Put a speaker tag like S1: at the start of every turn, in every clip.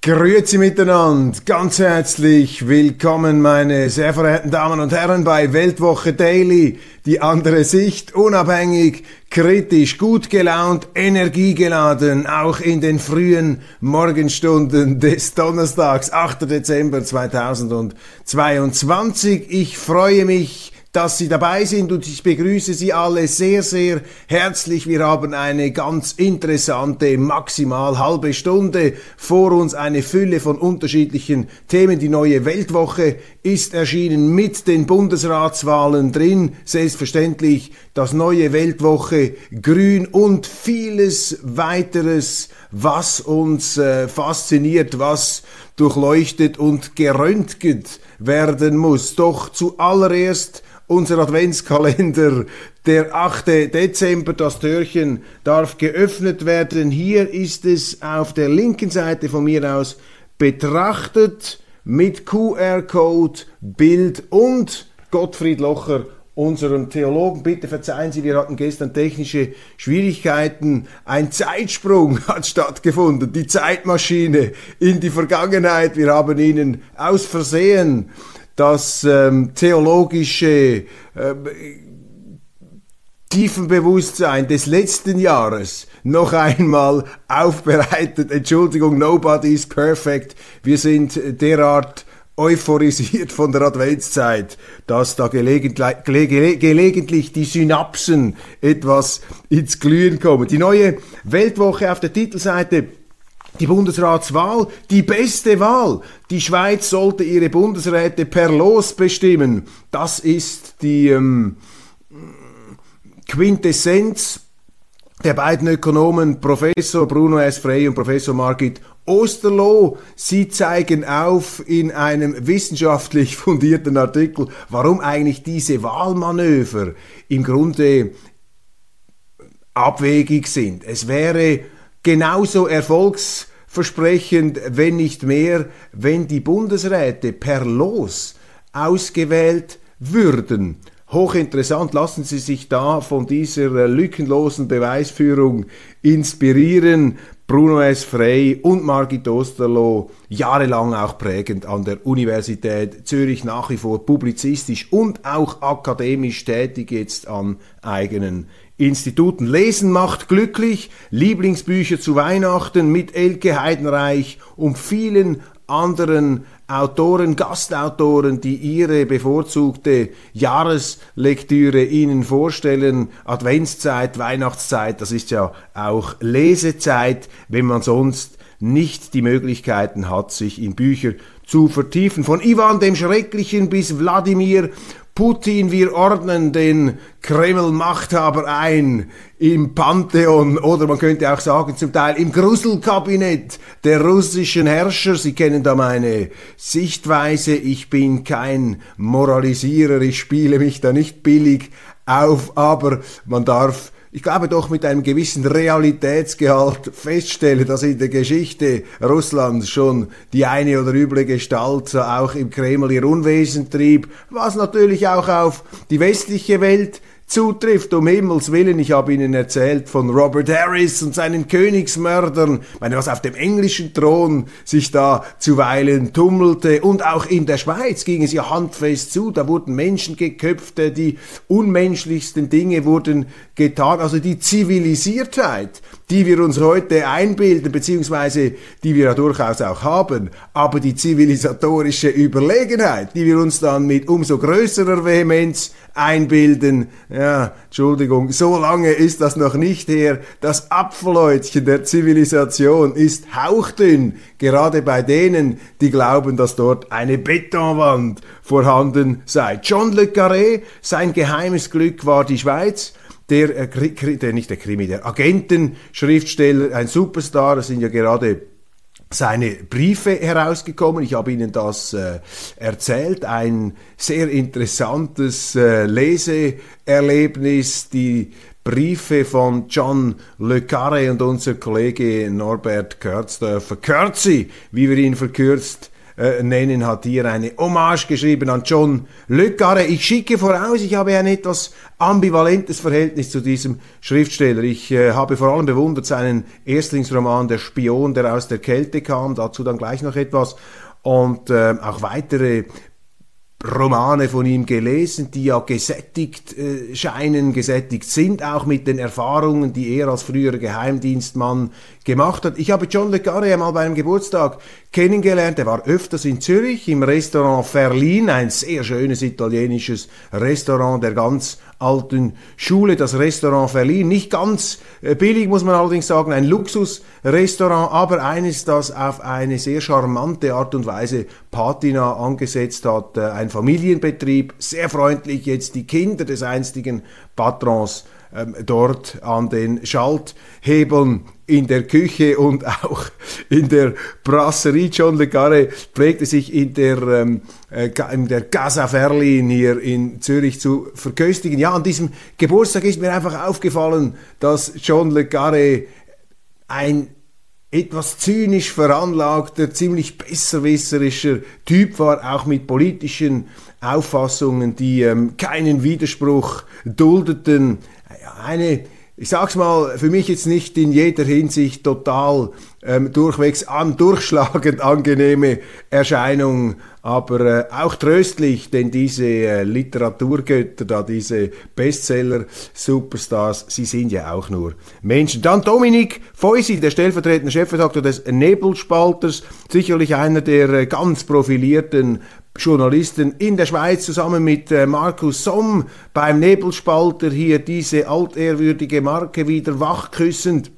S1: Grüezi miteinander, ganz herzlich willkommen meine sehr verehrten Damen und Herren bei Weltwoche Daily, die andere Sicht, unabhängig, kritisch, gut gelaunt, energiegeladen, auch in den frühen Morgenstunden des Donnerstags, 8. Dezember 2022. Ich freue mich, dass Sie dabei sind und ich begrüße Sie alle sehr, sehr herzlich. Wir haben eine ganz interessante, maximal halbe Stunde vor uns, eine Fülle von unterschiedlichen Themen. Die neue Weltwoche ist erschienen mit den Bundesratswahlen drin. Selbstverständlich das neue Weltwoche Grün und vieles weiteres, was uns äh, fasziniert, was durchleuchtet und geröntget werden muss. Doch zuallererst unser Adventskalender, der 8. Dezember, das Türchen darf geöffnet werden. Hier ist es auf der linken Seite von mir aus betrachtet mit QR-Code, Bild und Gottfried Locher, unserem Theologen. Bitte verzeihen Sie, wir hatten gestern technische Schwierigkeiten. Ein Zeitsprung hat stattgefunden, die Zeitmaschine in die Vergangenheit. Wir haben Ihnen aus Versehen das ähm, theologische äh, Tiefenbewusstsein des letzten Jahres noch einmal aufbereitet. Entschuldigung, nobody is perfect. Wir sind derart euphorisiert von der Adventszeit, dass da gelegentlich, gelegentlich die Synapsen etwas ins Glühen kommen. Die neue Weltwoche auf der Titelseite die Bundesratswahl, die beste Wahl. Die Schweiz sollte ihre Bundesräte per Los bestimmen. Das ist die ähm, Quintessenz der beiden Ökonomen Professor Bruno S. Frey und Professor Margit Osterloh. Sie zeigen auf in einem wissenschaftlich fundierten Artikel, warum eigentlich diese Wahlmanöver im Grunde abwegig sind. Es wäre genauso erfolgsversprechend, wenn nicht mehr, wenn die Bundesräte per Los ausgewählt würden. Hochinteressant, lassen Sie sich da von dieser lückenlosen Beweisführung inspirieren. Bruno S. Frey und Margit Osterloh, jahrelang auch prägend an der Universität Zürich, nach wie vor publizistisch und auch akademisch tätig jetzt an eigenen Instituten. Lesen macht glücklich, Lieblingsbücher zu Weihnachten mit Elke Heidenreich und vielen anderen Autoren, Gastautoren, die ihre bevorzugte Jahreslektüre Ihnen vorstellen. Adventszeit, Weihnachtszeit, das ist ja auch Lesezeit, wenn man sonst nicht die Möglichkeiten hat, sich in Bücher zu vertiefen. Von Ivan dem Schrecklichen bis Wladimir Putin, wir ordnen den Kreml-Machthaber ein im Pantheon oder man könnte auch sagen zum Teil im Gruselkabinett der russischen Herrscher. Sie kennen da meine Sichtweise. Ich bin kein Moralisierer, ich spiele mich da nicht billig auf, aber man darf ich glaube doch mit einem gewissen Realitätsgehalt feststelle, dass in der Geschichte Russlands schon die eine oder üble Gestalt auch im Kreml ihr Unwesen trieb, was natürlich auch auf die westliche Welt zutrifft. Um Himmels Willen, ich habe Ihnen erzählt von Robert Harris und seinen Königsmördern, meine, was auf dem englischen Thron sich da zuweilen tummelte. Und auch in der Schweiz ging es ja handfest zu. Da wurden Menschen geköpft, die unmenschlichsten Dinge wurden getan. Also die Zivilisiertheit die wir uns heute einbilden, beziehungsweise die wir ja durchaus auch haben, aber die zivilisatorische Überlegenheit, die wir uns dann mit umso größerer Vehemenz einbilden, ja, Entschuldigung, so lange ist das noch nicht her, das Apfelhäutchen der Zivilisation ist hauchdünn, gerade bei denen, die glauben, dass dort eine Betonwand vorhanden sei. John Le Carré, sein geheimes Glück war die Schweiz, der, äh, der nicht der Krimi, der Agentenschriftsteller, ein Superstar, das sind ja gerade seine Briefe herausgekommen. Ich habe Ihnen das äh, erzählt. Ein sehr interessantes äh, Leseerlebnis. Die Briefe von John Le Carre und unser Kollege Norbert Kürzdörfer, Kürzi, wie wir ihn verkürzt äh, nennen, hat hier eine Hommage geschrieben an John Le. Ich schicke voraus, ich habe ein etwas ambivalentes Verhältnis zu diesem Schriftsteller. Ich äh, habe vor allem bewundert seinen Erstlingsroman Der Spion, der aus der Kälte kam, dazu dann gleich noch etwas und äh, auch weitere Romane von ihm gelesen, die ja gesättigt äh, scheinen, gesättigt sind, auch mit den Erfahrungen, die er als früherer Geheimdienstmann gemacht hat. Ich habe John Le Carre einmal bei einem Geburtstag kennengelernt. Er war öfters in Zürich im Restaurant Ferlin, ein sehr schönes italienisches Restaurant der ganz alten Schule, das Restaurant Ferlin. Nicht ganz äh, billig, muss man allerdings sagen, ein Luxusrestaurant, aber eines, das auf eine sehr charmante Art und Weise Patina angesetzt hat. Äh, ein Familienbetrieb, sehr freundlich, jetzt die Kinder des einstigen Patrons ähm, dort an den Schalthebeln in der Küche und auch in der Brasserie. John Le Carre pflegte sich in der, ähm, äh, in der Casa Ferlin hier in Zürich zu verköstigen. Ja, an diesem Geburtstag ist mir einfach aufgefallen, dass John Le Carre ein etwas zynisch veranlagter, ziemlich besserwisserischer Typ war, auch mit politischen Auffassungen, die ähm, keinen Widerspruch duldeten. Eine ich sag's mal, für mich jetzt nicht in jeder Hinsicht total ähm, durchwegs an, durchschlagend angenehme Erscheinung, aber äh, auch tröstlich, denn diese äh, Literaturgötter da, diese Bestseller-Superstars, sie sind ja auch nur Menschen. Dann Dominik Feusi, der stellvertretende Chefredakteur des Nebelspalters, sicherlich einer der äh, ganz profilierten Journalisten in der Schweiz zusammen mit äh, Markus Somm beim Nebelspalter hier diese altehrwürdige Marke wieder wachküssend.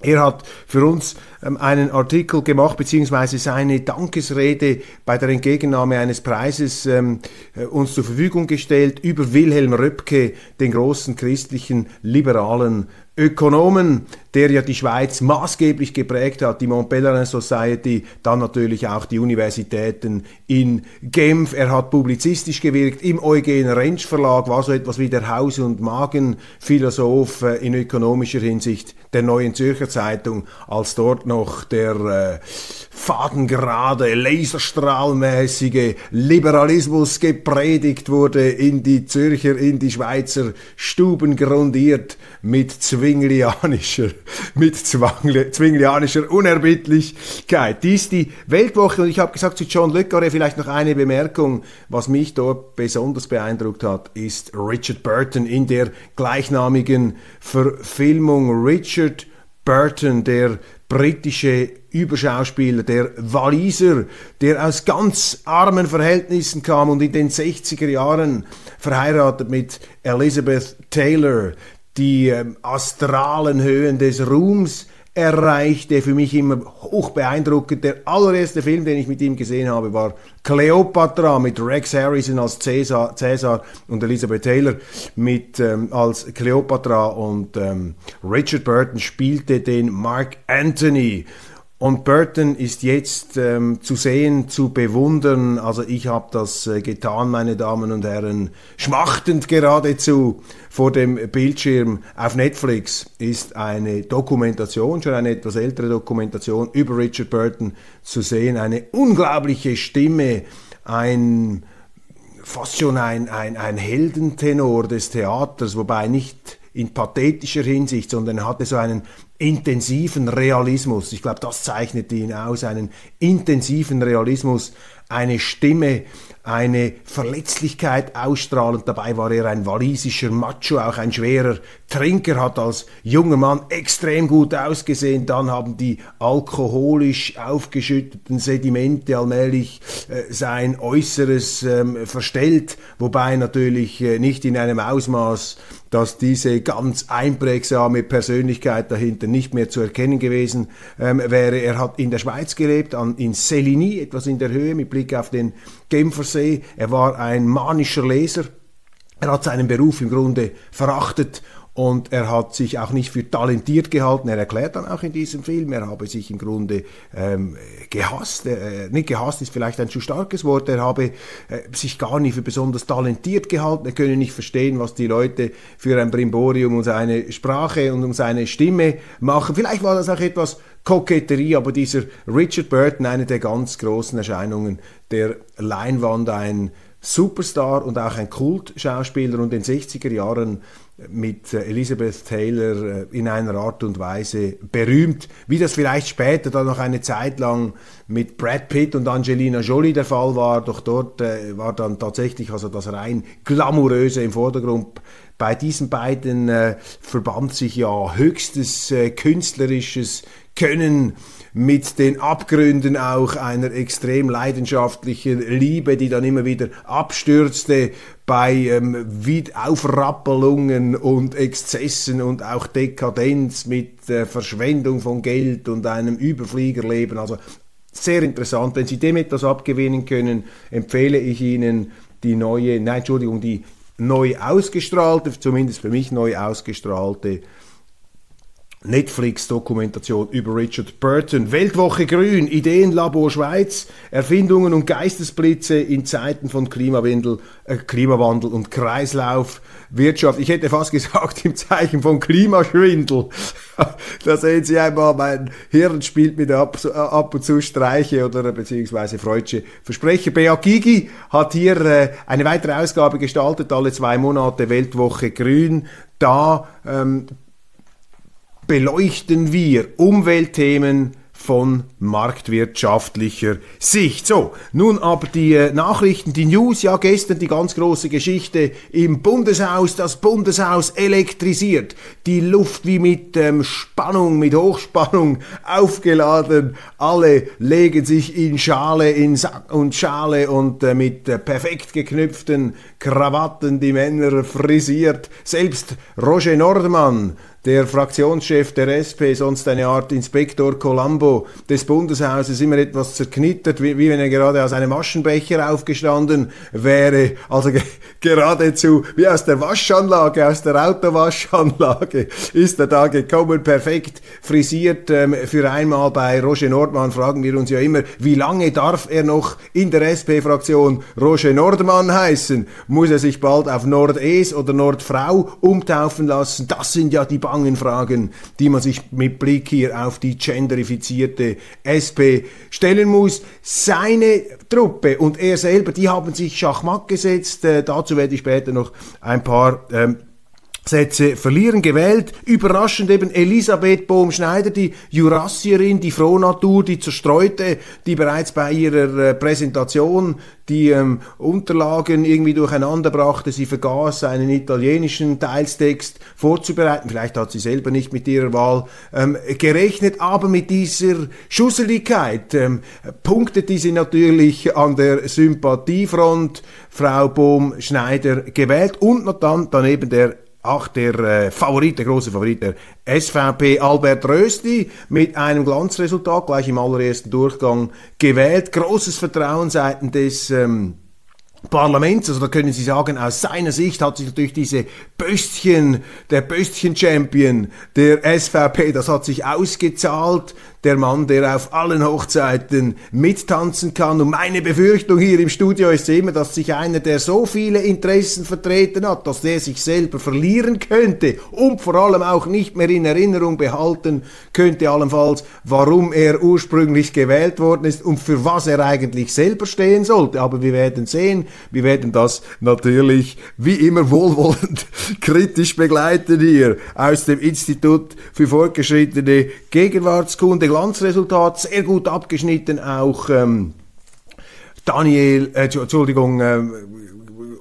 S1: Er hat für uns ähm, einen Artikel gemacht, beziehungsweise seine Dankesrede bei der Entgegennahme eines Preises ähm, äh, uns zur Verfügung gestellt über Wilhelm Röpke, den großen christlichen liberalen Ökonomen, der ja die Schweiz maßgeblich geprägt hat, die Mont Pelerin Society, dann natürlich auch die Universitäten in Genf. Er hat publizistisch gewirkt im Eugen Rentsch Verlag, war so etwas wie der Haus- und Magenphilosoph äh, in ökonomischer Hinsicht der Neuen Zürcher Zeitung, als dort noch der äh, fadengerade, laserstrahlmäßige Liberalismus gepredigt wurde, in die Zürcher, in die Schweizer Stuben grundiert mit zwinglianischer, mit zwinglianischer Unerbittlichkeit. Dies die Weltwoche. Und ich habe gesagt zu John Le vielleicht noch eine Bemerkung, was mich dort besonders beeindruckt hat, ist Richard Burton in der gleichnamigen Verfilmung. Richard Burton, der britische Überschauspieler, der Waliser, der aus ganz armen Verhältnissen kam und in den 60er Jahren verheiratet mit Elizabeth Taylor, die ähm, astralen Höhen des Ruhms erreichte, für mich immer hoch beeindruckend. Der allererste Film, den ich mit ihm gesehen habe, war Cleopatra mit Rex Harrison als Caesar, Caesar und Elizabeth Taylor mit ähm, als Cleopatra und ähm, Richard Burton spielte den Mark Anthony. Und Burton ist jetzt ähm, zu sehen, zu bewundern. Also ich habe das äh, getan, meine Damen und Herren, schmachtend geradezu vor dem Bildschirm. Auf Netflix ist eine Dokumentation, schon eine etwas ältere Dokumentation über Richard Burton zu sehen. Eine unglaubliche Stimme, ein fast schon ein, ein, ein Heldentenor des Theaters, wobei nicht in pathetischer Hinsicht, sondern er hatte so einen intensiven Realismus. Ich glaube, das zeichnet ihn aus, einen intensiven Realismus, eine Stimme, eine Verletzlichkeit ausstrahlend. Dabei war er ein walisischer Macho, auch ein schwerer Trinker, hat als junger Mann extrem gut ausgesehen. Dann haben die alkoholisch aufgeschütteten Sedimente allmählich äh, sein Äußeres ähm, verstellt, wobei natürlich äh, nicht in einem Ausmaß, dass diese ganz einprägsame Persönlichkeit dahinter nicht mehr zu erkennen gewesen ähm, wäre. Er hat in der Schweiz gelebt, an, in Celigny, etwas in der Höhe, mit Blick auf den Genfersee. Er war ein manischer Leser. Er hat seinen Beruf im Grunde verachtet und er hat sich auch nicht für talentiert gehalten. Er erklärt dann auch in diesem Film, er habe sich im Grunde ähm, gehasst. Äh, nicht gehasst ist vielleicht ein zu starkes Wort. Er habe äh, sich gar nicht für besonders talentiert gehalten. Er könne nicht verstehen, was die Leute für ein Brimborium um seine Sprache und um seine Stimme machen. Vielleicht war das auch etwas Koketterie, aber dieser Richard Burton, eine der ganz großen Erscheinungen der Leinwand, ein Superstar und auch ein Kultschauspieler und in den 60er Jahren mit äh, Elizabeth Taylor äh, in einer Art und Weise berühmt, wie das vielleicht später dann noch eine Zeit lang mit Brad Pitt und Angelina Jolie der Fall war, doch dort äh, war dann tatsächlich also das rein glamouröse im Vordergrund. Bei diesen beiden verband sich ja höchstes künstlerisches Können mit den Abgründen auch einer extrem leidenschaftlichen Liebe, die dann immer wieder abstürzte bei ähm, Aufrappelungen und Exzessen und auch Dekadenz mit äh, Verschwendung von Geld und einem Überfliegerleben. Also sehr interessant. Wenn Sie dem etwas abgewinnen können, empfehle ich Ihnen die neue, nein, Entschuldigung, die neu ausgestrahlte, zumindest für mich neu ausgestrahlte Netflix-Dokumentation über Richard Burton. Weltwoche Grün, Ideenlabor Schweiz, Erfindungen und Geistesblitze in Zeiten von Klimawandel, äh, Klimawandel und Kreislaufwirtschaft. Ich hätte fast gesagt, im Zeichen von Klimaschwindel. da sehen Sie einmal, mein Hirn spielt mit ab, ab und zu Streiche oder beziehungsweise freudsche Versprecher. Bea Gigi hat hier äh, eine weitere Ausgabe gestaltet, alle zwei Monate Weltwoche Grün. Da ähm, beleuchten wir Umweltthemen von marktwirtschaftlicher Sicht. So, nun aber die äh, Nachrichten, die News, ja gestern die ganz große Geschichte im Bundeshaus, das Bundeshaus elektrisiert, die Luft wie mit ähm, Spannung, mit Hochspannung aufgeladen, alle legen sich in Schale, in Sack und Schale und äh, mit äh, perfekt geknüpften Krawatten, die Männer frisiert, selbst Roger Nordmann, der Fraktionschef der SP, sonst eine Art Inspektor Colombo des Bundeshauses, immer etwas zerknittert, wie, wie wenn er gerade aus einem Aschenbecher aufgestanden wäre, also ge geradezu wie aus der Waschanlage, aus der Autowaschanlage ist er da gekommen, perfekt frisiert. Ähm, für einmal bei Roger Nordmann fragen wir uns ja immer, wie lange darf er noch in der SP-Fraktion Roger Nordmann heißen? Muss er sich bald auf Nordes oder Nordfrau umtaufen lassen? Das sind ja die bangen Fragen, die man sich mit Blick hier auf die genderifizierte SP stellen muss. Seine Truppe und er selber, die haben sich Schachmatt gesetzt. Äh, dazu werde ich später noch ein paar ähm, Sätze verlieren gewählt. Überraschend eben Elisabeth Bohm-Schneider, die Jurassierin, die Frohnatur, die Zerstreute, die bereits bei ihrer äh, Präsentation die ähm, Unterlagen irgendwie durcheinander brachte. Sie vergaß, einen italienischen Teilstext vorzubereiten. Vielleicht hat sie selber nicht mit ihrer Wahl ähm, gerechnet, aber mit dieser Schusseligkeit ähm, punktete sie natürlich an der Sympathiefront Frau Bohm-Schneider gewählt und dann daneben der Ach, der äh, Favorit, der große Favorit der SVP, Albert Rösti, mit einem Glanzresultat gleich im allerersten Durchgang gewählt. Großes Vertrauen seitens des ähm, Parlaments, also da können Sie sagen, aus seiner Sicht hat sich natürlich diese Böstchen, der Böstchen-Champion der SVP, das hat sich ausgezahlt. Der Mann, der auf allen Hochzeiten mittanzen kann. Und meine Befürchtung hier im Studio ist immer, dass sich einer, der so viele Interessen vertreten hat, dass der sich selber verlieren könnte und vor allem auch nicht mehr in Erinnerung behalten könnte, allenfalls, warum er ursprünglich gewählt worden ist und für was er eigentlich selber stehen sollte. Aber wir werden sehen, wir werden das natürlich wie immer wohlwollend kritisch begleiten hier aus dem Institut für fortgeschrittene Gegenwartskunde. Glanzresultat, sehr gut abgeschnitten auch ähm, Daniel, äh, Entschuldigung, äh,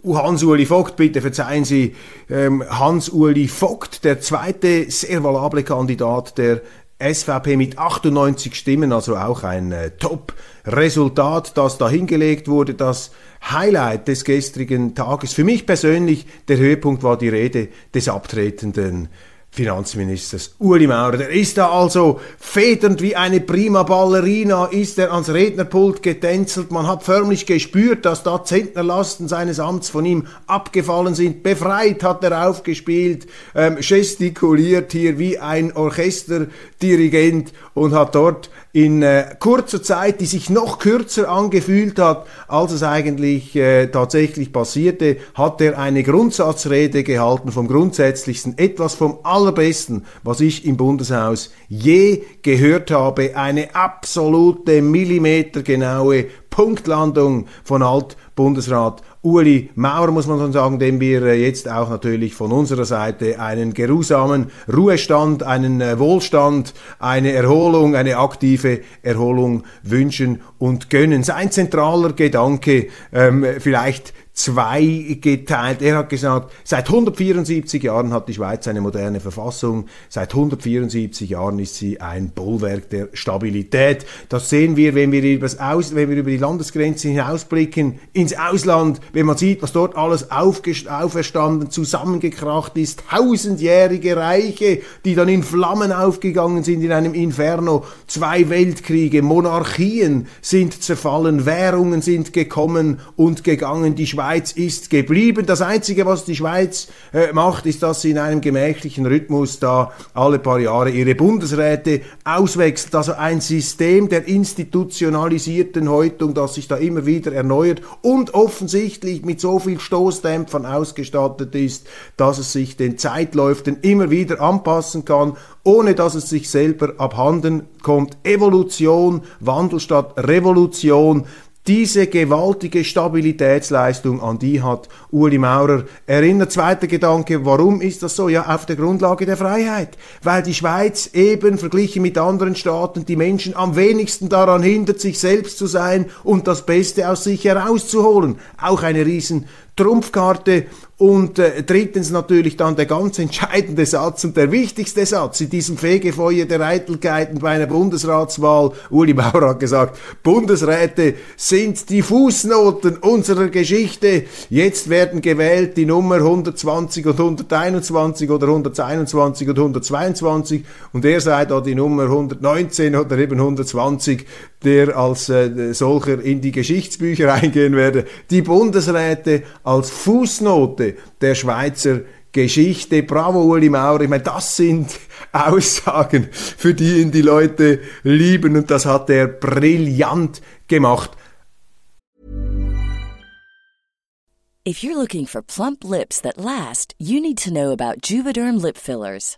S1: Hans-Uli Vogt, bitte verzeihen Sie, ähm, Hans-Uli Vogt, der zweite sehr valable Kandidat der SVP mit 98 Stimmen, also auch ein äh, Top-Resultat, das da hingelegt wurde. Das Highlight des gestrigen Tages, für mich persönlich, der Höhepunkt war die Rede des abtretenden Finanzministers Uli Maurer. Der ist da also federnd wie eine prima Ballerina, ist er ans Rednerpult getänzelt. Man hat förmlich gespürt, dass da Zentnerlasten seines Amts von ihm abgefallen sind. Befreit hat er aufgespielt, ähm, gestikuliert hier wie ein Orchesterdirigent und hat dort in äh, kurzer Zeit, die sich noch kürzer angefühlt hat, als es eigentlich äh, tatsächlich passierte, hat er eine Grundsatzrede gehalten vom Grundsätzlichsten, etwas vom Allerbesten, was ich im Bundeshaus je gehört habe, eine absolute millimetergenaue Punktlandung von Alt-Bundesrat Uli Maurer, muss man sagen, dem wir äh, jetzt auch natürlich von unserer Seite einen geruhsamen Ruhestand, einen äh, Wohlstand, eine Erholung, eine aktive Erholung wünschen und gönnen. Sein zentraler Gedanke, ähm, vielleicht zwei geteilt. Er hat gesagt, seit 174 Jahren hat die Schweiz eine moderne Verfassung, seit 174 Jahren ist sie ein Bollwerk der Stabilität. Das sehen wir, wenn wir, Aus, wenn wir über die Landesgrenzen hinausblicken, ins Ausland, wenn man sieht, was dort alles auferstanden, zusammengekracht ist, tausendjährige Reiche, die dann in Flammen aufgegangen sind in einem Inferno, zwei Weltkriege, Monarchien sind zerfallen, Währungen sind gekommen und gegangen, die Schweiz Schweiz ist geblieben. Das Einzige, was die Schweiz äh, macht, ist, dass sie in einem gemächlichen Rhythmus da alle paar Jahre ihre Bundesräte auswechselt. Also ein System der institutionalisierten Häutung, das sich da immer wieder erneuert und offensichtlich mit so viel Stoßdämpfern ausgestattet ist, dass es sich den Zeitläuften immer wieder anpassen kann ohne dass es sich selber abhanden kommt. Evolution, Wandel statt Revolution, diese gewaltige Stabilitätsleistung, an die hat Uli Maurer erinnert. Zweiter Gedanke, warum ist das so? Ja, auf der Grundlage der Freiheit. Weil die Schweiz eben verglichen mit anderen Staaten die Menschen am wenigsten daran hindert, sich selbst zu sein und das Beste aus sich herauszuholen. Auch eine riesen Trumpfkarte und äh, drittens natürlich dann der ganz entscheidende Satz und der wichtigste Satz in diesem Fegefeuer der Eitelkeiten bei einer Bundesratswahl. Uli Bauer hat gesagt, Bundesräte sind die Fußnoten unserer Geschichte. Jetzt werden gewählt die Nummer 120 und 121 oder 121 und 122 und er sei da die Nummer 119 oder eben 120, der als äh, solcher in die Geschichtsbücher eingehen werde. Die Bundesräte als Fußnote der Schweizer Geschichte. Bravo, Uli Maurer. Ich meine, das sind Aussagen, für die ihn die Leute lieben und das hat er brillant gemacht.
S2: If you're looking for plump lips that last, you need to know about Juvederm lip fillers.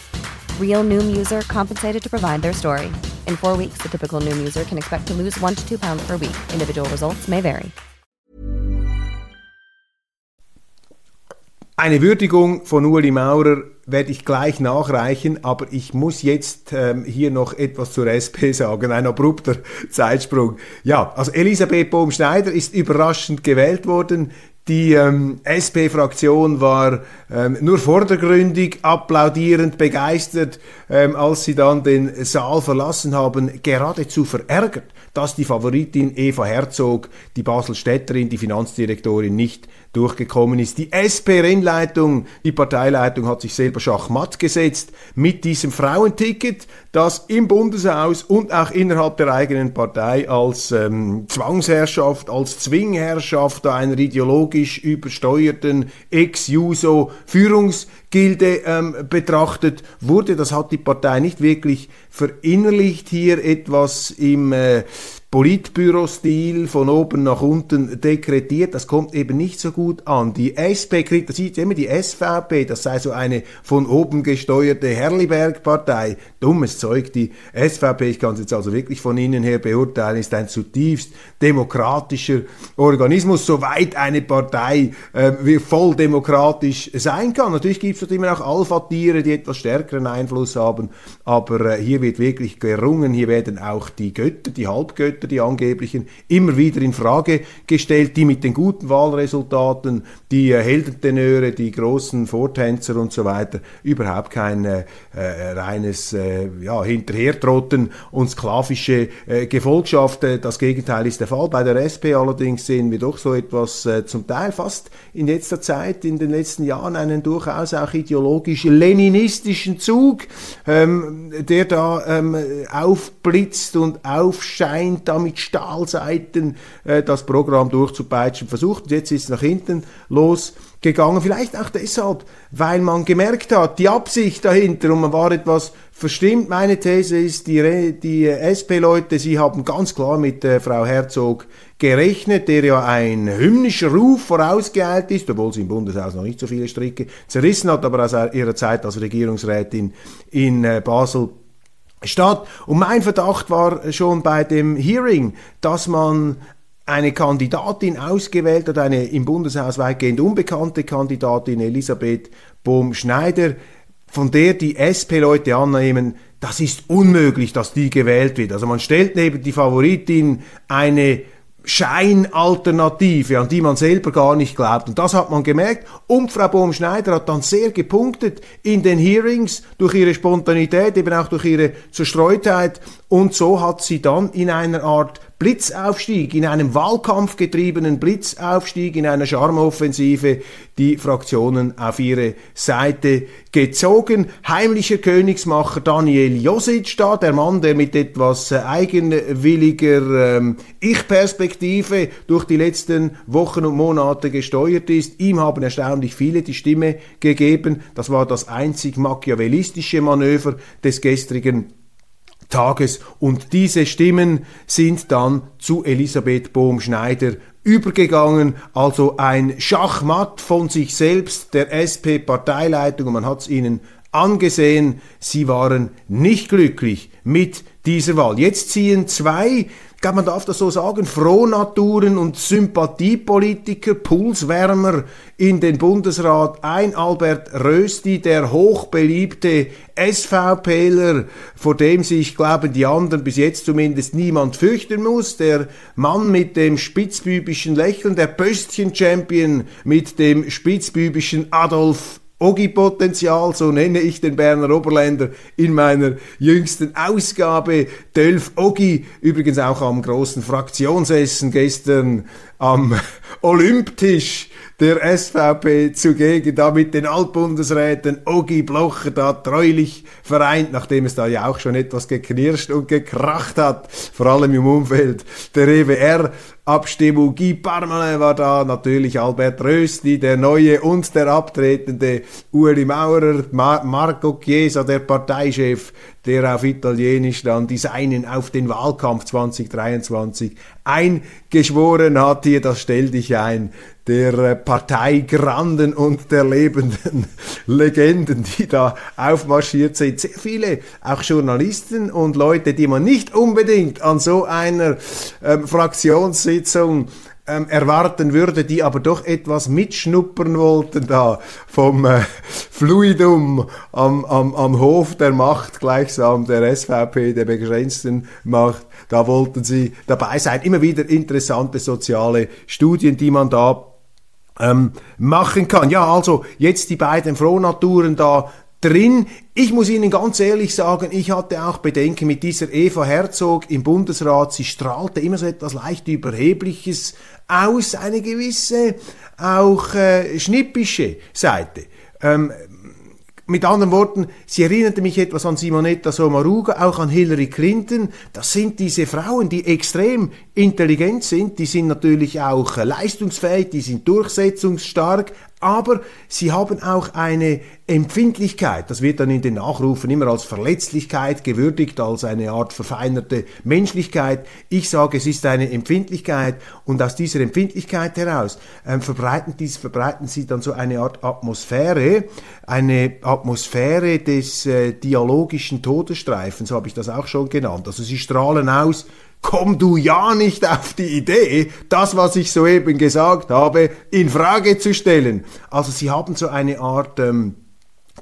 S3: Real Noom user compensated to provide their story. In four weeks, the typical Noom user can expect to lose one to two pounds per week. Individual results may vary.
S1: Eine Würdigung von Uli Maurer werde ich gleich nachreichen, aber ich muss jetzt ähm, hier noch etwas zur SP sagen, ein abrupter Zeitsprung. Ja, also Elisabeth Bohm-Schneider ist überraschend gewählt worden. Die ähm, SP-Fraktion war ähm, nur vordergründig, applaudierend, begeistert, ähm, als sie dann den Saal verlassen haben, geradezu verärgert, dass die Favoritin Eva Herzog, die Basel-Städterin, die Finanzdirektorin, nicht durchgekommen ist. Die SP-Rennleitung, die Parteileitung hat sich selber schachmatt gesetzt mit diesem Frauenticket, das im Bundeshaus und auch innerhalb der eigenen Partei als ähm, Zwangsherrschaft, als Zwingherrschaft einer ideologisch übersteuerten Ex-Juso Führungsgilde ähm, betrachtet wurde. Das hat die Partei nicht wirklich verinnerlicht, hier etwas im äh, Politbürostil von oben nach unten dekretiert, das kommt eben nicht so gut an. Die SP kritisiert immer die SVP, das sei so eine von oben gesteuerte Herliberg-Partei. Dummes Zeug, die SVP, ich kann es jetzt also wirklich von innen her beurteilen, ist ein zutiefst demokratischer Organismus, soweit eine Partei äh, voll demokratisch sein kann. Natürlich gibt es immer auch Alpha-Tiere, die etwas stärkeren Einfluss haben, aber äh, hier wird wirklich gerungen, hier werden auch die Götter, die Halbgötter, Götter, die angeblichen, immer wieder in Frage gestellt, die mit den guten Wahlresultaten, die äh, Heldentenöre, die großen Vortänzer und so weiter, überhaupt kein äh, äh reines äh, ja, Hinterhertrotten und sklavische äh, Gefolgschaft. Äh, das Gegenteil ist der Fall. Bei der SP allerdings sehen wir doch so etwas äh, zum Teil fast in letzter Zeit, in den letzten Jahren, einen durchaus auch ideologisch leninistischen Zug, ähm, der da ähm, aufblitzt und aufscheint da mit Stahlseiten äh, das Programm durchzupeitschen versucht. Und jetzt ist es nach hinten losgegangen. Vielleicht auch deshalb, weil man gemerkt hat, die Absicht dahinter und man war etwas verstimmt. Meine These ist, die, die SP-Leute, sie haben ganz klar mit äh, Frau Herzog gerechnet, der ja ein hymnischer Ruf vorausgeeilt ist, obwohl sie im Bundeshaus noch nicht so viele Stricke zerrissen hat, aber aus ihrer Zeit als Regierungsrätin in äh, Basel statt. Und mein Verdacht war schon bei dem Hearing, dass man eine Kandidatin ausgewählt hat, eine im Bundeshaus weitgehend unbekannte Kandidatin, Elisabeth Bohm-Schneider, von der die SP-Leute annehmen, das ist unmöglich, dass die gewählt wird. Also man stellt neben die Favoritin eine Scheinalternative, an die man selber gar nicht glaubt. Und das hat man gemerkt. Und Frau Bohm-Schneider hat dann sehr gepunktet in den Hearings durch ihre Spontanität, eben auch durch ihre Zerstreutheit. Und so hat sie dann in einer Art Blitzaufstieg, in einem Wahlkampf getriebenen Blitzaufstieg, in einer Charmeoffensive die Fraktionen auf ihre Seite gezogen. Heimlicher Königsmacher Daniel Josic da, der Mann, der mit etwas eigenwilliger ähm, Ich-Perspektive durch die letzten Wochen und Monate gesteuert ist. Ihm haben erstaunlich viele die Stimme gegeben. Das war das einzig machiavellistische Manöver des gestrigen Tages. Und diese Stimmen sind dann zu Elisabeth Bohm-Schneider übergegangen, also ein Schachmatt von sich selbst, der SP-Parteileitung, man hat es ihnen angesehen, sie waren nicht glücklich mit dieser Wahl. Jetzt ziehen zwei glaube, man darf das so sagen, Frohnaturen und Sympathiepolitiker, Pulswärmer in den Bundesrat. Ein Albert Rösti, der hochbeliebte SVPler, vor dem sich, glauben die anderen, bis jetzt zumindest niemand fürchten muss. Der Mann mit dem spitzbübischen Lächeln, der Pöstchen-Champion mit dem spitzbübischen Adolf Ogi-Potenzial, so nenne ich den Berner Oberländer in meiner jüngsten Ausgabe. Dölf Ogi, übrigens auch am großen Fraktionsessen gestern am Olymptisch der SVP zugegen, da mit den Altbundesräten Ogi Blocher da treulich vereint, nachdem es da ja auch schon etwas geknirscht und gekracht hat, vor allem im Umfeld der EWR. Abstimmung. Guy Parmelin war da, natürlich Albert Rösti, der neue und der abtretende Uli Maurer, Mar Marco Chiesa, der Parteichef, der auf Italienisch dann die Seinen auf den Wahlkampf 2023 eingeschworen hat. Hier, das stell dich ein, der äh, Parteigranden und der lebenden Legenden, die da aufmarschiert sind. Sehr viele, auch Journalisten und Leute, die man nicht unbedingt an so einer ähm, Fraktionssitzung ähm, erwarten würde, die aber doch etwas mitschnuppern wollten da vom äh, Fluidum am, am, am Hof der Macht, gleichsam der SVP, der begrenzten Macht. Da wollten sie dabei sein. Immer wieder interessante soziale Studien, die man da ähm, machen kann. Ja, also jetzt die beiden Frohnaturen da drin. Ich muss Ihnen ganz ehrlich sagen, ich hatte auch Bedenken mit dieser Eva Herzog im Bundesrat. Sie strahlte immer so etwas leicht Überhebliches aus, eine gewisse auch äh, schnippische Seite. Ähm, mit anderen Worten, sie erinnerte mich etwas an Simonetta Sommaruga, auch an Hillary Clinton. Das sind diese Frauen, die extrem intelligent sind, die sind natürlich auch äh, leistungsfähig, die sind durchsetzungsstark, aber sie haben auch eine Empfindlichkeit. Das wird dann in den Nachrufen immer als Verletzlichkeit gewürdigt, als eine Art verfeinerte Menschlichkeit. Ich sage, es ist eine Empfindlichkeit und aus dieser Empfindlichkeit heraus äh, verbreiten, dies, verbreiten sie dann so eine Art Atmosphäre, eine Atmosphäre des äh, dialogischen Todesstreifens, habe ich das auch schon genannt. Also sie strahlen aus, komm du ja nicht auf die Idee, das, was ich soeben gesagt habe, in Frage zu stellen. Also sie haben so eine Art ähm,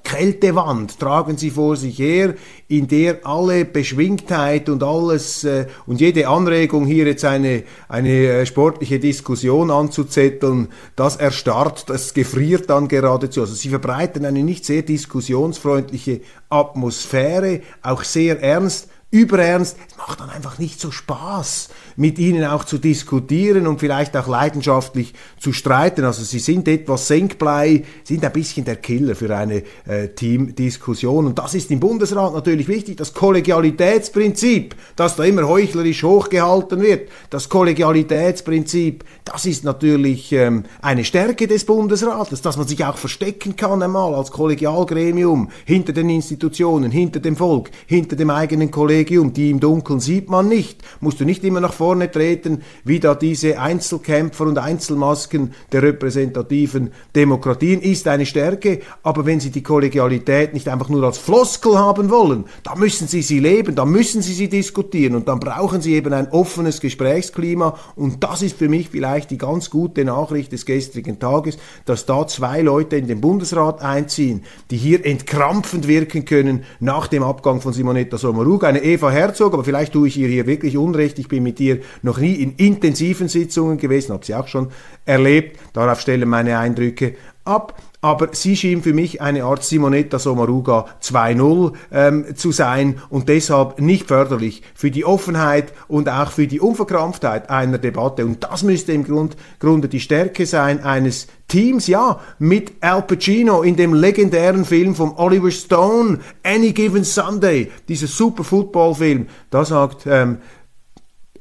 S1: Kältewand tragen sie vor sich her, in der alle Beschwingtheit und alles äh, und jede Anregung hier jetzt eine, eine äh, sportliche Diskussion anzuzetteln, das erstarrt, das gefriert dann geradezu. Also sie verbreiten eine nicht sehr diskussionsfreundliche Atmosphäre, auch sehr ernst, überernst. Es macht dann einfach nicht so Spaß, mit ihnen auch zu diskutieren und vielleicht auch leidenschaftlich zu streiten. Also sie sind etwas Senkblei, sind ein bisschen der Killer für eine äh, Teamdiskussion. Und das ist im Bundesrat natürlich wichtig, das Kollegialitätsprinzip, das da immer heuchlerisch hochgehalten wird. Das Kollegialitätsprinzip, das ist natürlich ähm, eine Stärke des Bundesrates, dass man sich auch verstecken kann einmal als Kollegialgremium hinter den Institutionen, hinter dem Volk, hinter dem eigenen Kollegen Privilegium, die im Dunkeln sieht man nicht. Musst du nicht immer nach vorne treten, wie da diese Einzelkämpfer und Einzelmasken der repräsentativen Demokratien. Ist eine Stärke, aber wenn sie die Kollegialität nicht einfach nur als Floskel haben wollen, dann müssen sie sie leben, dann müssen sie sie diskutieren und dann brauchen sie eben ein offenes Gesprächsklima. Und das ist für mich vielleicht die ganz gute Nachricht des gestrigen Tages, dass da zwei Leute in den Bundesrat einziehen, die hier entkrampfend wirken können nach dem Abgang von Simonetta Sommaruga, eine Eva Herzog, aber vielleicht tue ich ihr hier wirklich Unrecht. Ich bin mit ihr noch nie in intensiven Sitzungen gewesen, habe sie auch schon erlebt. Darauf stellen meine Eindrücke ab. Aber sie schien für mich eine Art Simonetta Sommaruga 2.0 ähm, zu sein und deshalb nicht förderlich für die Offenheit und auch für die Unverkrampftheit einer Debatte. Und das müsste im Grund, Grunde die Stärke sein eines Teams, ja, mit Al Pacino in dem legendären Film von Oliver Stone, Any Given Sunday, dieser super Footballfilm. Da sagt ähm,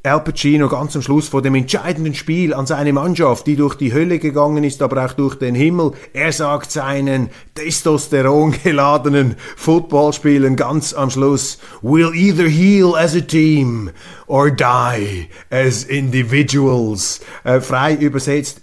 S1: Al Pacino ganz am Schluss vor dem entscheidenden Spiel an seine Mannschaft, die durch die Hölle gegangen ist, aber auch durch den Himmel. Er sagt seinen Testosteron geladenen Footballspielern ganz am Schluss, we'll either heal as a team or die as individuals. Äh, frei übersetzt,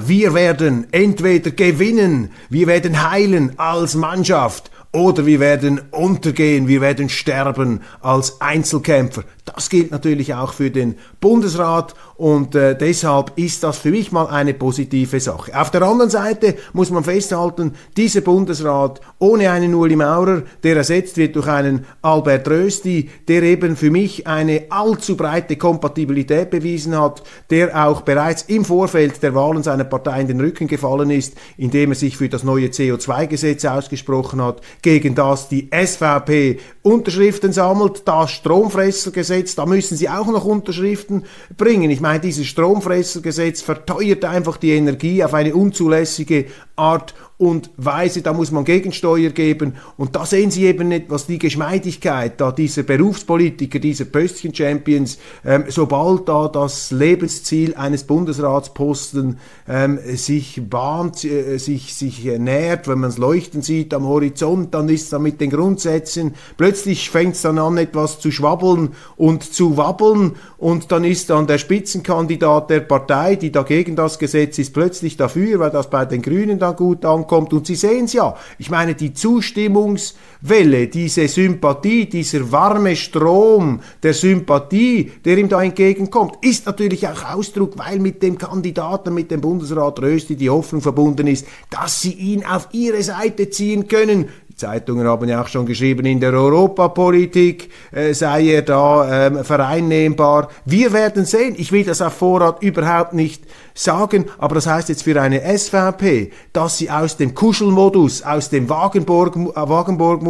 S1: wir werden entweder gewinnen, wir werden heilen als Mannschaft oder wir werden untergehen, wir werden sterben als Einzelkämpfer. Das gilt natürlich auch für den Bundesrat und äh, deshalb ist das für mich mal eine positive Sache. Auf der anderen Seite muss man festhalten, dieser Bundesrat ohne einen Uli Maurer, der ersetzt wird durch einen Albert Rösti, der eben für mich eine allzu breite Kompatibilität bewiesen hat, der auch bereits im Vorfeld der Wahlen seiner Partei in den Rücken gefallen ist, indem er sich für das neue CO2-Gesetz ausgesprochen hat, gegen das die SVP Unterschriften sammelt, das Stromfressergesetz Stromfressergesetz, da müssen sie auch noch Unterschriften bringen. Ich meine, dieses Stromfressergesetz verteuert einfach die Energie auf eine unzulässige Art und Weise, da muss man Gegensteuer geben. Und da sehen Sie eben nicht, was die Geschmeidigkeit da dieser Berufspolitiker, dieser Pöstchen-Champions, ähm, sobald da das Lebensziel eines Bundesratsposten ähm, sich bahnt, äh, sich, sich nähert, wenn man es leuchten sieht am Horizont, dann ist da mit den Grundsätzen, plötzlich fängt es dann an, etwas zu schwabbeln und zu wabbeln und dann ist dann der Spitzenkandidat der Partei, die dagegen das Gesetz ist, plötzlich dafür, weil das bei den Grünen da gut ankommt. Und Sie sehen es ja. Ich meine, die Zustimmungswelle, diese Sympathie, dieser warme Strom der Sympathie, der ihm da entgegenkommt, ist natürlich auch Ausdruck, weil mit dem Kandidaten, mit dem Bundesrat Rösti die Hoffnung verbunden ist, dass sie ihn auf ihre Seite ziehen können. Zeitungen haben ja auch schon geschrieben, in der Europapolitik äh, sei er da ähm, vereinnehmbar. Wir werden sehen. Ich will das auf Vorrat überhaupt nicht sagen, aber das heißt jetzt für eine SVP, dass sie aus dem Kuschelmodus, aus dem Wagenburg-Modus, Wagenburg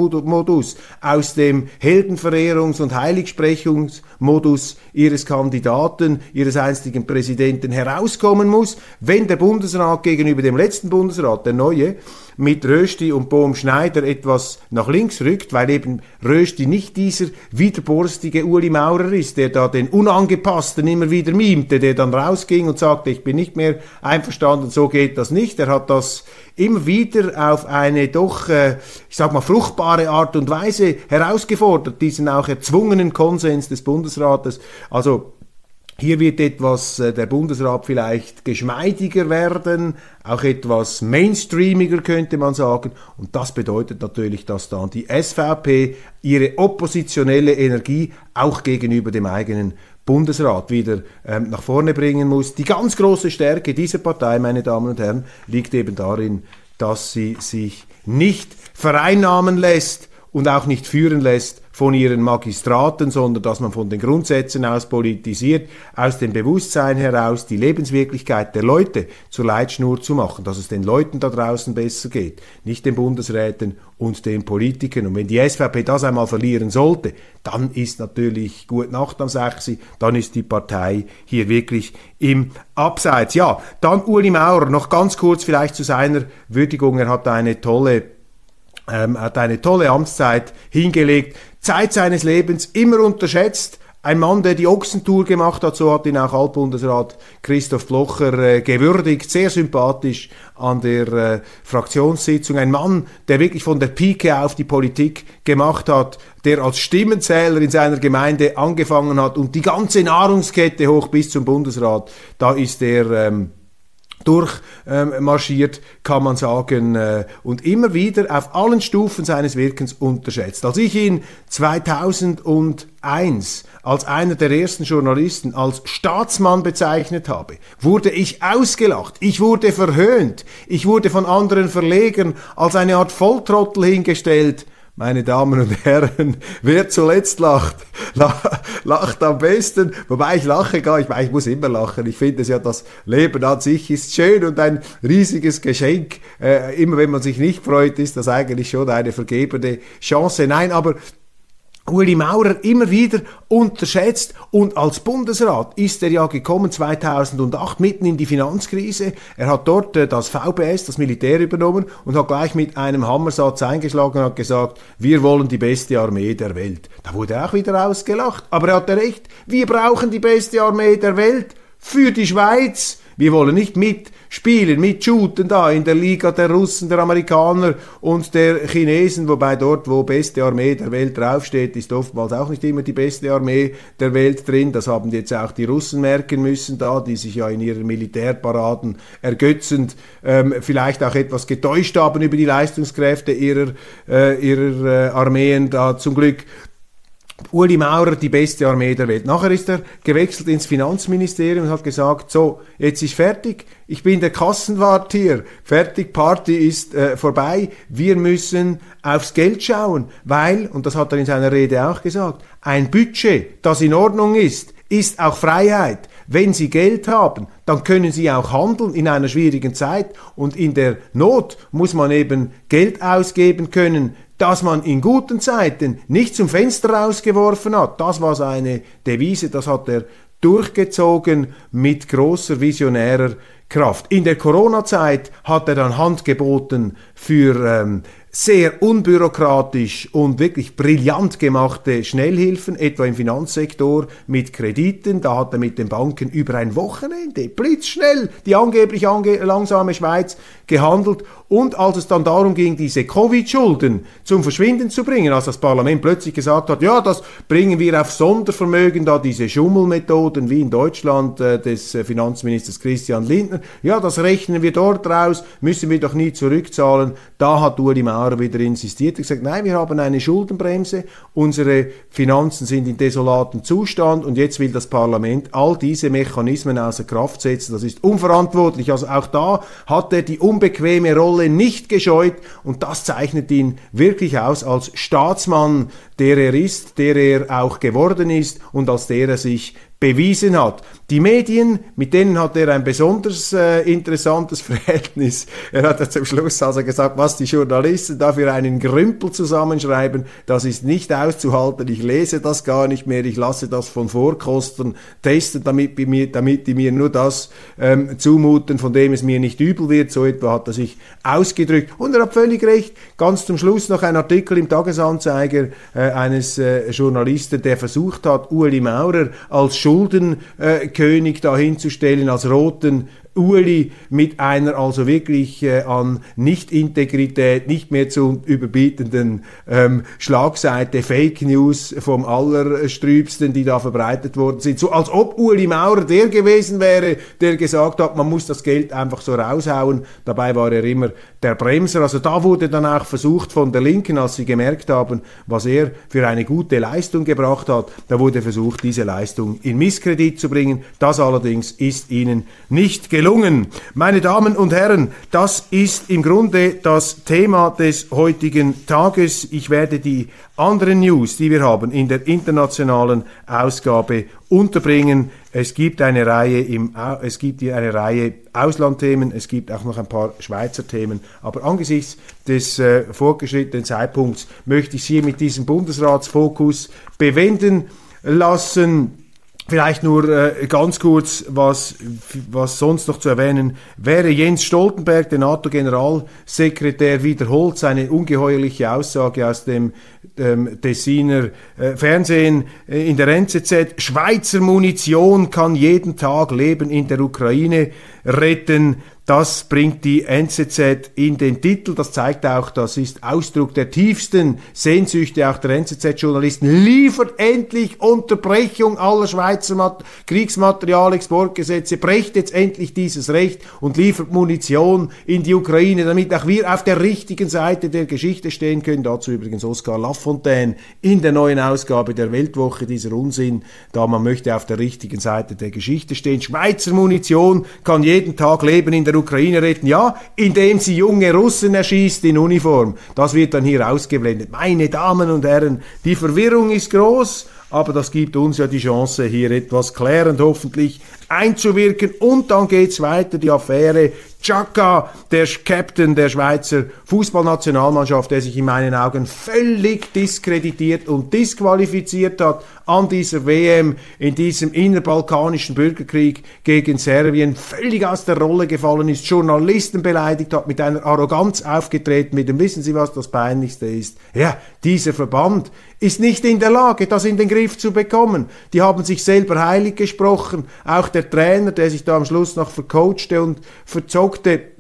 S1: aus dem Heldenverehrungs- und Heiligsprechungsmodus ihres Kandidaten, ihres einstigen Präsidenten herauskommen muss, wenn der Bundesrat gegenüber dem letzten Bundesrat, der neue, mit Rösti und Bohm Schneider etwas nach links rückt, weil eben Rösti nicht dieser widerborstige Uli Maurer ist, der da den Unangepassten immer wieder mimte, der dann rausging und sagte, ich bin nicht mehr einverstanden, so geht das nicht. Er hat das immer wieder auf eine doch, äh, ich sag mal, fruchtbare Art und Weise herausgefordert, diesen auch erzwungenen Konsens des Bundesrates. Also hier wird etwas äh, der Bundesrat vielleicht geschmeidiger werden, auch etwas mainstreamiger könnte man sagen. Und das bedeutet natürlich, dass dann die SVP ihre oppositionelle Energie auch gegenüber dem eigenen Bundesrat wieder ähm, nach vorne bringen muss. Die ganz große Stärke dieser Partei, meine Damen und Herren, liegt eben darin, dass sie sich nicht vereinnahmen lässt und auch nicht führen lässt von ihren Magistraten, sondern dass man von den Grundsätzen aus politisiert, aus dem Bewusstsein heraus die Lebenswirklichkeit der Leute zur Leitschnur zu machen, dass es den Leuten da draußen besser geht, nicht den Bundesräten und den Politikern. Und wenn die SVP das einmal verlieren sollte, dann ist natürlich gut Nacht am 6. Dann ist die Partei hier wirklich im Abseits. Ja, dann Uli Maurer, noch ganz kurz vielleicht zu seiner Würdigung. Er hat eine tolle ähm, hat eine tolle Amtszeit hingelegt. Zeit seines Lebens immer unterschätzt. Ein Mann, der die Ochsentour gemacht hat, so hat ihn auch Altbundesrat Christoph Blocher äh, gewürdigt, sehr sympathisch an der äh, Fraktionssitzung. Ein Mann, der wirklich von der Pike auf die Politik gemacht hat, der als Stimmenzähler in seiner Gemeinde angefangen hat und die ganze Nahrungskette hoch bis zum Bundesrat, da ist er ähm, durchmarschiert, ähm, kann man sagen, äh, und immer wieder auf allen Stufen seines Wirkens unterschätzt. Als ich ihn 2001 als einer der ersten Journalisten als Staatsmann bezeichnet habe, wurde ich ausgelacht, ich wurde verhöhnt, ich wurde von anderen Verlegern als eine Art Volltrottel hingestellt, meine Damen und Herren, wer zuletzt lacht, lacht am besten. Wobei ich lache gar, ich, ich muss immer lachen. Ich finde es ja, das Leben an sich ist schön und ein riesiges Geschenk. Äh, immer wenn man sich nicht freut, ist das eigentlich schon eine vergebene Chance. Nein, aber Uli Maurer immer wieder unterschätzt und als Bundesrat ist er ja gekommen 2008 mitten in die Finanzkrise. Er hat dort äh, das VBS, das Militär übernommen und hat gleich mit einem Hammersatz eingeschlagen und hat gesagt, wir wollen die beste Armee der Welt. Da wurde er auch wieder ausgelacht, aber er hatte recht, wir brauchen die beste Armee der Welt für die Schweiz. Wir wollen nicht mit spielen, mit shooten da in der Liga der Russen, der Amerikaner und der Chinesen, wobei dort, wo beste Armee der Welt draufsteht, ist oftmals auch nicht immer die beste Armee der Welt drin. Das haben jetzt auch die Russen merken müssen da, die sich ja in ihren Militärparaden ergötzend ähm, vielleicht auch etwas getäuscht haben über die Leistungskräfte ihrer, äh, ihrer äh, Armeen da zum Glück Uli Maurer die beste Armee der Welt. Nachher ist er gewechselt ins Finanzministerium und hat gesagt, so, jetzt ist fertig, ich bin der Kassenwart hier, fertig, Party ist äh, vorbei, wir müssen aufs Geld schauen, weil, und das hat er in seiner Rede auch gesagt, ein Budget, das in Ordnung ist, ist auch Freiheit. Wenn Sie Geld haben, dann können Sie auch handeln in einer schwierigen Zeit und in der Not muss man eben Geld ausgeben können, dass man in guten Zeiten nicht zum Fenster rausgeworfen hat. Das war seine Devise, das hat er durchgezogen mit großer visionärer Kraft. In der Corona-Zeit hat er dann Hand geboten für ähm, sehr unbürokratisch und wirklich brillant gemachte Schnellhilfen, etwa im Finanzsektor mit Krediten. Da hat er mit den Banken über ein Wochenende blitzschnell die angeblich ange langsame Schweiz gehandelt. Und als es dann darum ging, diese Covid-Schulden zum Verschwinden zu bringen, als das Parlament plötzlich gesagt hat, ja, das bringen wir auf Sondervermögen, da diese Schummelmethoden wie in Deutschland äh, des äh, Finanzministers Christian Lindner, ja, das rechnen wir dort raus, müssen wir doch nie zurückzahlen. Da hat Uli Maurer wieder insistiert und gesagt, nein, wir haben eine Schuldenbremse, unsere Finanzen sind in desolatem Zustand und jetzt will das Parlament all diese Mechanismen außer Kraft setzen. Das ist unverantwortlich. Also auch da hat er die unbequeme Rolle nicht gescheut. Und das zeichnet ihn wirklich aus als Staatsmann, der er ist, der er auch geworden ist und als der er sich bewiesen hat. Die Medien, mit denen hat er ein besonders äh, interessantes Verhältnis. Er hat ja zum Schluss also gesagt, was die Journalisten da für einen Grümpel zusammenschreiben, das ist nicht auszuhalten. Ich lese das gar nicht mehr. Ich lasse das von Vorkosten testen, damit, mir, damit die mir nur das ähm, zumuten, von dem es mir nicht übel wird. So etwa hat er sich ausgedrückt. Und er hat völlig recht. Ganz zum Schluss noch ein Artikel im Tagesanzeiger äh, eines äh, Journalisten, der versucht hat, Ueli Maurer als Journalist Schuldenkönig dahinzustellen als roten Uli mit einer also wirklich äh, an Nicht-Integrität, nicht mehr zu überbietenden ähm, Schlagseite Fake News vom Allerstrübsten, die da verbreitet worden sind. So als ob Uli Maurer der gewesen wäre, der gesagt hat, man muss das Geld einfach so raushauen. Dabei war er immer der Bremser. Also da wurde dann auch versucht von der Linken, als sie gemerkt haben, was er für eine gute Leistung gebracht hat, da wurde versucht, diese Leistung in Misskredit zu bringen. Das allerdings ist ihnen nicht gelungen gelungen. Meine Damen und Herren, das ist im Grunde das Thema des heutigen Tages. Ich werde die anderen News, die wir haben, in der internationalen Ausgabe unterbringen. Es gibt eine Reihe im, es gibt eine Reihe Auslandthemen, es gibt auch noch ein paar Schweizer Themen. Aber angesichts des äh, fortgeschrittenen Zeitpunkts möchte ich Sie mit diesem Bundesratsfokus bewenden lassen. Vielleicht nur äh, ganz kurz, was, was sonst noch zu erwähnen wäre. Jens Stoltenberg, der NATO-Generalsekretär, wiederholt seine ungeheuerliche Aussage aus dem ähm, Tessiner äh, Fernsehen äh, in der NZZ. Schweizer Munition kann jeden Tag Leben in der Ukraine retten. Das bringt die NZZ in den Titel. Das zeigt auch, das ist Ausdruck der tiefsten Sehnsüchte auch der NZZ-Journalisten. Liefert endlich Unterbrechung aller Schweizer Mat Kriegsmaterialexportgesetze. Brecht jetzt endlich dieses Recht und liefert Munition in die Ukraine, damit auch wir auf der richtigen Seite der Geschichte stehen können. Dazu übrigens Oskar Lafontaine in der neuen Ausgabe der Weltwoche dieser Unsinn, da man möchte auf der richtigen Seite der Geschichte stehen. Schweizer Munition kann jeden Tag leben in der der Ukraine retten? Ja, indem sie junge Russen erschießt in Uniform. Das wird dann hier ausgeblendet. Meine Damen und Herren, die Verwirrung ist groß, aber das gibt uns ja die Chance, hier etwas klärend hoffentlich einzuwirken. Und dann geht's weiter, die Affäre Chaka, der Captain der Schweizer Fußballnationalmannschaft, der sich in meinen Augen völlig diskreditiert und disqualifiziert hat an dieser WM in diesem innerbalkanischen Bürgerkrieg gegen Serbien, völlig aus der Rolle gefallen ist, Journalisten beleidigt hat, mit einer Arroganz aufgetreten, mit dem Wissen Sie, was das Peinlichste ist? Ja, dieser Verband ist nicht in der Lage, das in den Griff zu bekommen. Die haben sich selber heilig gesprochen. Auch der Trainer, der sich da am Schluss noch vercoachte und verzogte,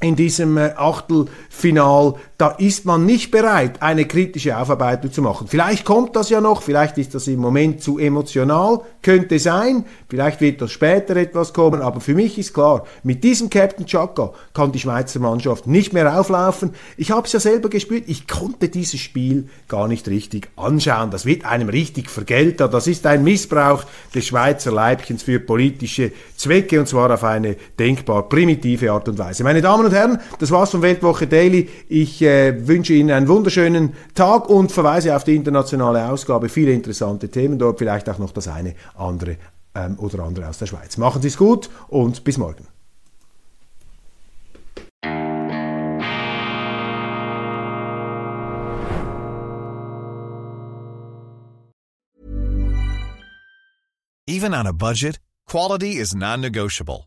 S1: in diesem äh, Achtelfinal, da ist man nicht bereit, eine kritische Aufarbeitung zu machen. Vielleicht kommt das ja noch, vielleicht ist das im Moment zu emotional, könnte sein, vielleicht wird das später etwas kommen, aber für mich ist klar, mit diesem Captain Chaka kann die Schweizer Mannschaft nicht mehr auflaufen. Ich habe es ja selber gespürt, ich konnte dieses Spiel gar nicht richtig anschauen. Das wird einem richtig vergeltet. Das ist ein Missbrauch des Schweizer Leibchens für politische Zwecke und zwar auf eine denkbar primitive Art und Weise. Meine Damen Damen und Herren, das war's von Weltwoche Daily. Ich äh, wünsche Ihnen einen wunderschönen Tag und verweise auf die internationale Ausgabe. Viele interessante Themen dort, vielleicht auch noch das eine andere ähm, oder andere aus der Schweiz. Machen Sie es gut und bis morgen.
S4: Even on a budget, quality is non-negotiable.